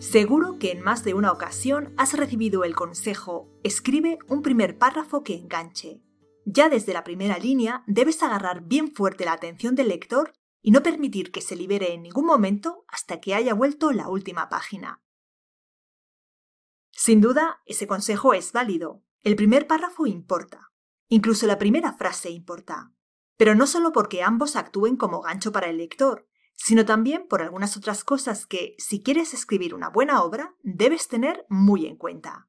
Seguro que en más de una ocasión has recibido el consejo, escribe un primer párrafo que enganche. Ya desde la primera línea debes agarrar bien fuerte la atención del lector y no permitir que se libere en ningún momento hasta que haya vuelto la última página. Sin duda, ese consejo es válido. El primer párrafo importa. Incluso la primera frase importa. Pero no solo porque ambos actúen como gancho para el lector, sino también por algunas otras cosas que, si quieres escribir una buena obra, debes tener muy en cuenta.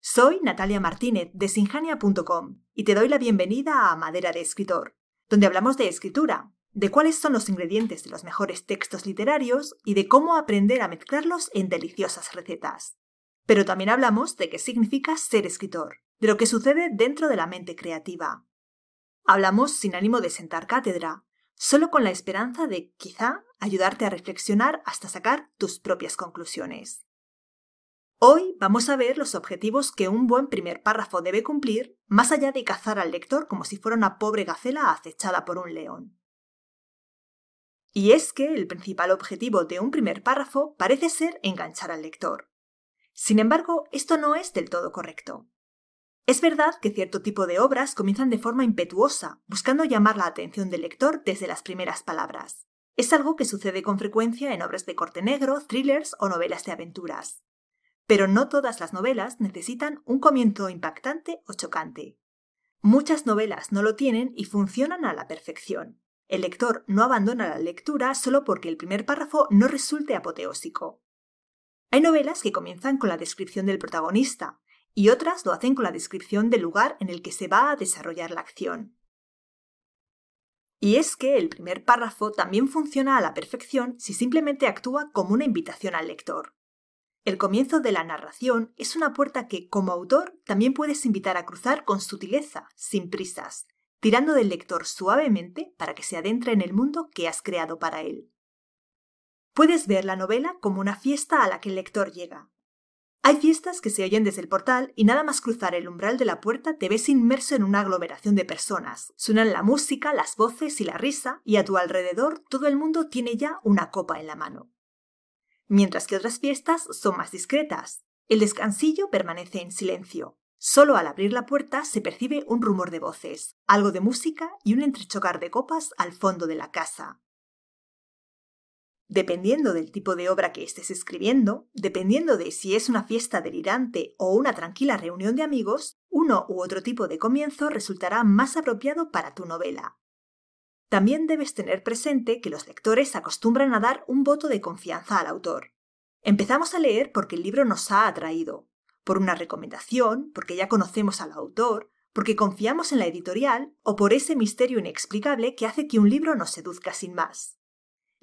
Soy Natalia Martínez de sinjania.com y te doy la bienvenida a Madera de Escritor, donde hablamos de escritura, de cuáles son los ingredientes de los mejores textos literarios y de cómo aprender a mezclarlos en deliciosas recetas. Pero también hablamos de qué significa ser escritor, de lo que sucede dentro de la mente creativa. Hablamos sin ánimo de sentar cátedra, solo con la esperanza de, quizá, ayudarte a reflexionar hasta sacar tus propias conclusiones. Hoy vamos a ver los objetivos que un buen primer párrafo debe cumplir, más allá de cazar al lector como si fuera una pobre gacela acechada por un león. Y es que el principal objetivo de un primer párrafo parece ser enganchar al lector. Sin embargo, esto no es del todo correcto. Es verdad que cierto tipo de obras comienzan de forma impetuosa, buscando llamar la atención del lector desde las primeras palabras. Es algo que sucede con frecuencia en obras de corte negro, thrillers o novelas de aventuras. Pero no todas las novelas necesitan un comienzo impactante o chocante. Muchas novelas no lo tienen y funcionan a la perfección. El lector no abandona la lectura solo porque el primer párrafo no resulte apoteósico. Hay novelas que comienzan con la descripción del protagonista, y otras lo hacen con la descripción del lugar en el que se va a desarrollar la acción. Y es que el primer párrafo también funciona a la perfección si simplemente actúa como una invitación al lector. El comienzo de la narración es una puerta que, como autor, también puedes invitar a cruzar con sutileza, sin prisas, tirando del lector suavemente para que se adentre en el mundo que has creado para él. Puedes ver la novela como una fiesta a la que el lector llega, hay fiestas que se oyen desde el portal y nada más cruzar el umbral de la puerta te ves inmerso en una aglomeración de personas. Suenan la música, las voces y la risa, y a tu alrededor todo el mundo tiene ya una copa en la mano. Mientras que otras fiestas son más discretas. El descansillo permanece en silencio. Solo al abrir la puerta se percibe un rumor de voces, algo de música y un entrechocar de copas al fondo de la casa. Dependiendo del tipo de obra que estés escribiendo, dependiendo de si es una fiesta delirante o una tranquila reunión de amigos, uno u otro tipo de comienzo resultará más apropiado para tu novela. También debes tener presente que los lectores acostumbran a dar un voto de confianza al autor. Empezamos a leer porque el libro nos ha atraído, por una recomendación, porque ya conocemos al autor, porque confiamos en la editorial o por ese misterio inexplicable que hace que un libro nos seduzca sin más.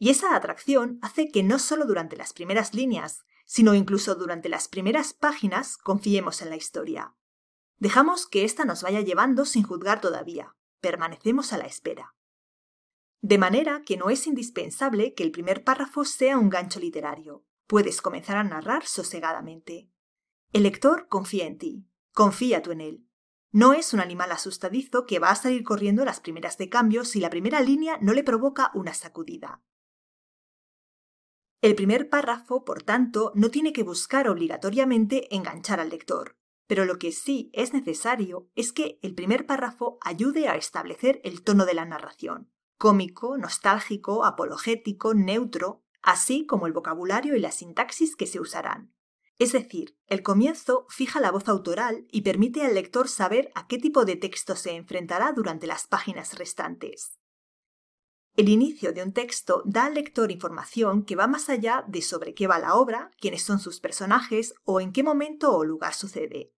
Y esa atracción hace que no solo durante las primeras líneas, sino incluso durante las primeras páginas confiemos en la historia. Dejamos que ésta nos vaya llevando sin juzgar todavía. Permanecemos a la espera. De manera que no es indispensable que el primer párrafo sea un gancho literario. Puedes comenzar a narrar sosegadamente. El lector confía en ti. Confía tú en él. No es un animal asustadizo que va a salir corriendo las primeras de cambio si la primera línea no le provoca una sacudida. El primer párrafo, por tanto, no tiene que buscar obligatoriamente enganchar al lector, pero lo que sí es necesario es que el primer párrafo ayude a establecer el tono de la narración, cómico, nostálgico, apologético, neutro, así como el vocabulario y la sintaxis que se usarán. Es decir, el comienzo fija la voz autoral y permite al lector saber a qué tipo de texto se enfrentará durante las páginas restantes. El inicio de un texto da al lector información que va más allá de sobre qué va la obra, quiénes son sus personajes o en qué momento o lugar sucede.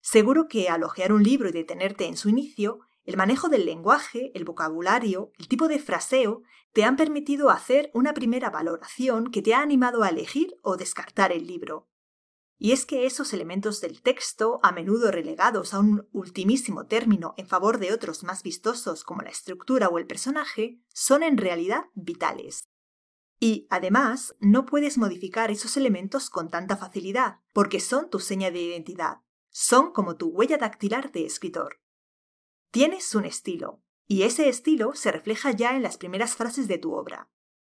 Seguro que al hojear un libro y detenerte en su inicio, el manejo del lenguaje, el vocabulario, el tipo de fraseo te han permitido hacer una primera valoración que te ha animado a elegir o descartar el libro. Y es que esos elementos del texto, a menudo relegados a un ultimísimo término en favor de otros más vistosos como la estructura o el personaje, son en realidad vitales. Y, además, no puedes modificar esos elementos con tanta facilidad, porque son tu seña de identidad, son como tu huella dactilar de escritor. Tienes un estilo, y ese estilo se refleja ya en las primeras frases de tu obra.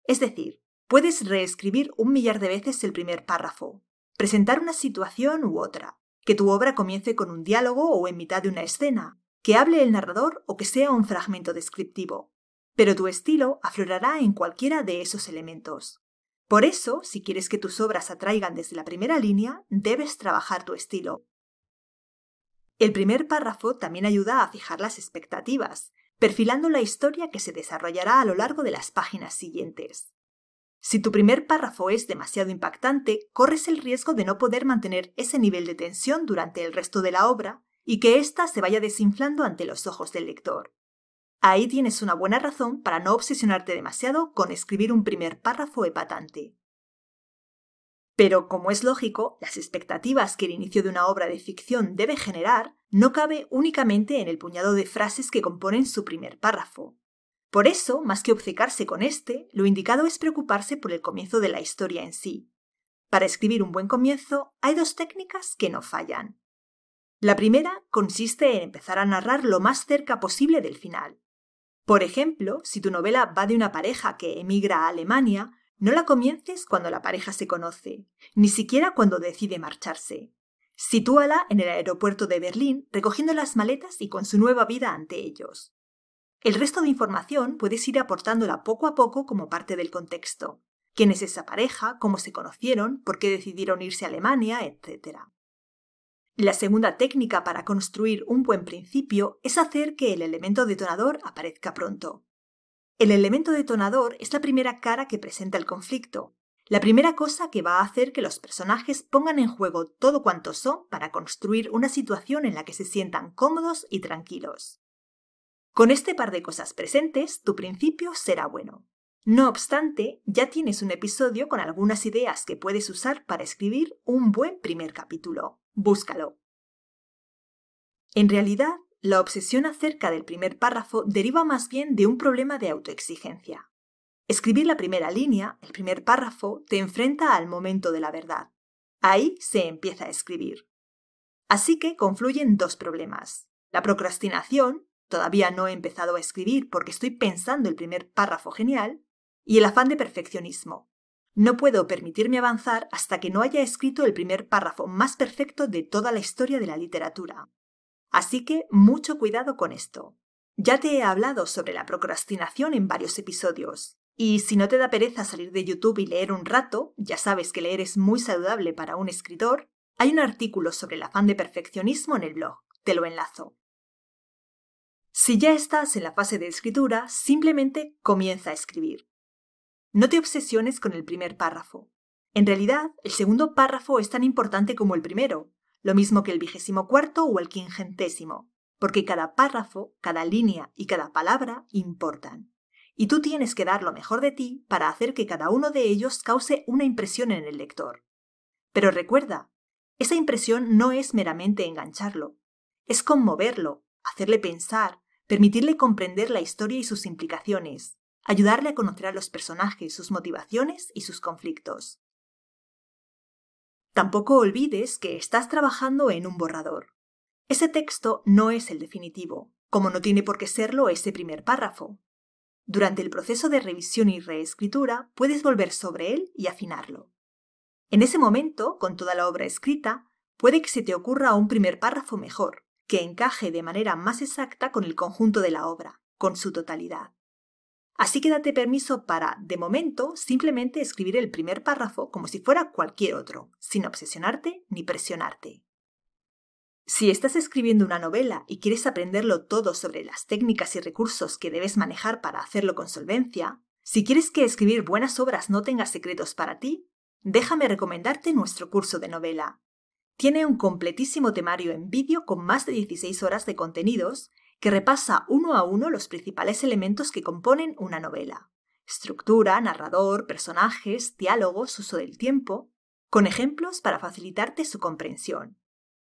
Es decir, Puedes reescribir un millar de veces el primer párrafo, presentar una situación u otra, que tu obra comience con un diálogo o en mitad de una escena, que hable el narrador o que sea un fragmento descriptivo. Pero tu estilo aflorará en cualquiera de esos elementos. Por eso, si quieres que tus obras atraigan desde la primera línea, debes trabajar tu estilo. El primer párrafo también ayuda a fijar las expectativas, perfilando la historia que se desarrollará a lo largo de las páginas siguientes. Si tu primer párrafo es demasiado impactante, corres el riesgo de no poder mantener ese nivel de tensión durante el resto de la obra y que ésta se vaya desinflando ante los ojos del lector. Ahí tienes una buena razón para no obsesionarte demasiado con escribir un primer párrafo epatante. Pero, como es lógico, las expectativas que el inicio de una obra de ficción debe generar no cabe únicamente en el puñado de frases que componen su primer párrafo. Por eso, más que obcecarse con este, lo indicado es preocuparse por el comienzo de la historia en sí. Para escribir un buen comienzo hay dos técnicas que no fallan. La primera consiste en empezar a narrar lo más cerca posible del final. Por ejemplo, si tu novela va de una pareja que emigra a Alemania, no la comiences cuando la pareja se conoce, ni siquiera cuando decide marcharse. Sitúala en el aeropuerto de Berlín recogiendo las maletas y con su nueva vida ante ellos. El resto de información puedes ir aportándola poco a poco como parte del contexto. ¿Quién es esa pareja? ¿Cómo se conocieron? ¿Por qué decidieron irse a Alemania? etc. La segunda técnica para construir un buen principio es hacer que el elemento detonador aparezca pronto. El elemento detonador es la primera cara que presenta el conflicto, la primera cosa que va a hacer que los personajes pongan en juego todo cuanto son para construir una situación en la que se sientan cómodos y tranquilos. Con este par de cosas presentes, tu principio será bueno. No obstante, ya tienes un episodio con algunas ideas que puedes usar para escribir un buen primer capítulo. Búscalo. En realidad, la obsesión acerca del primer párrafo deriva más bien de un problema de autoexigencia. Escribir la primera línea, el primer párrafo, te enfrenta al momento de la verdad. Ahí se empieza a escribir. Así que confluyen dos problemas. La procrastinación, todavía no he empezado a escribir porque estoy pensando el primer párrafo genial, y el afán de perfeccionismo. No puedo permitirme avanzar hasta que no haya escrito el primer párrafo más perfecto de toda la historia de la literatura. Así que mucho cuidado con esto. Ya te he hablado sobre la procrastinación en varios episodios. Y si no te da pereza salir de YouTube y leer un rato, ya sabes que leer es muy saludable para un escritor, hay un artículo sobre el afán de perfeccionismo en el blog. Te lo enlazo. Si ya estás en la fase de escritura, simplemente comienza a escribir. No te obsesiones con el primer párrafo. En realidad, el segundo párrafo es tan importante como el primero, lo mismo que el vigésimo cuarto o el quingentésimo, porque cada párrafo, cada línea y cada palabra importan. Y tú tienes que dar lo mejor de ti para hacer que cada uno de ellos cause una impresión en el lector. Pero recuerda, esa impresión no es meramente engancharlo, es conmoverlo, hacerle pensar, permitirle comprender la historia y sus implicaciones, ayudarle a conocer a los personajes, sus motivaciones y sus conflictos. Tampoco olvides que estás trabajando en un borrador. Ese texto no es el definitivo, como no tiene por qué serlo ese primer párrafo. Durante el proceso de revisión y reescritura puedes volver sobre él y afinarlo. En ese momento, con toda la obra escrita, puede que se te ocurra un primer párrafo mejor, que encaje de manera más exacta con el conjunto de la obra, con su totalidad. Así que date permiso para, de momento, simplemente escribir el primer párrafo como si fuera cualquier otro, sin obsesionarte ni presionarte. Si estás escribiendo una novela y quieres aprenderlo todo sobre las técnicas y recursos que debes manejar para hacerlo con solvencia, si quieres que escribir buenas obras no tenga secretos para ti, déjame recomendarte nuestro curso de novela. Tiene un completísimo temario en vídeo con más de 16 horas de contenidos que repasa uno a uno los principales elementos que componen una novela. Estructura, narrador, personajes, diálogos, uso del tiempo, con ejemplos para facilitarte su comprensión.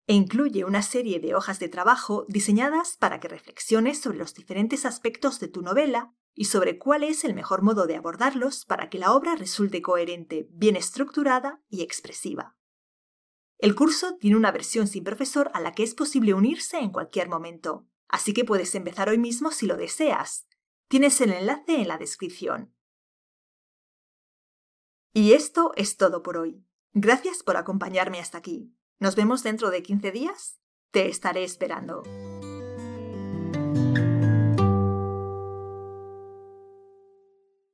E incluye una serie de hojas de trabajo diseñadas para que reflexiones sobre los diferentes aspectos de tu novela y sobre cuál es el mejor modo de abordarlos para que la obra resulte coherente, bien estructurada y expresiva. El curso tiene una versión sin profesor a la que es posible unirse en cualquier momento, así que puedes empezar hoy mismo si lo deseas. Tienes el enlace en la descripción. Y esto es todo por hoy. Gracias por acompañarme hasta aquí. Nos vemos dentro de 15 días. Te estaré esperando.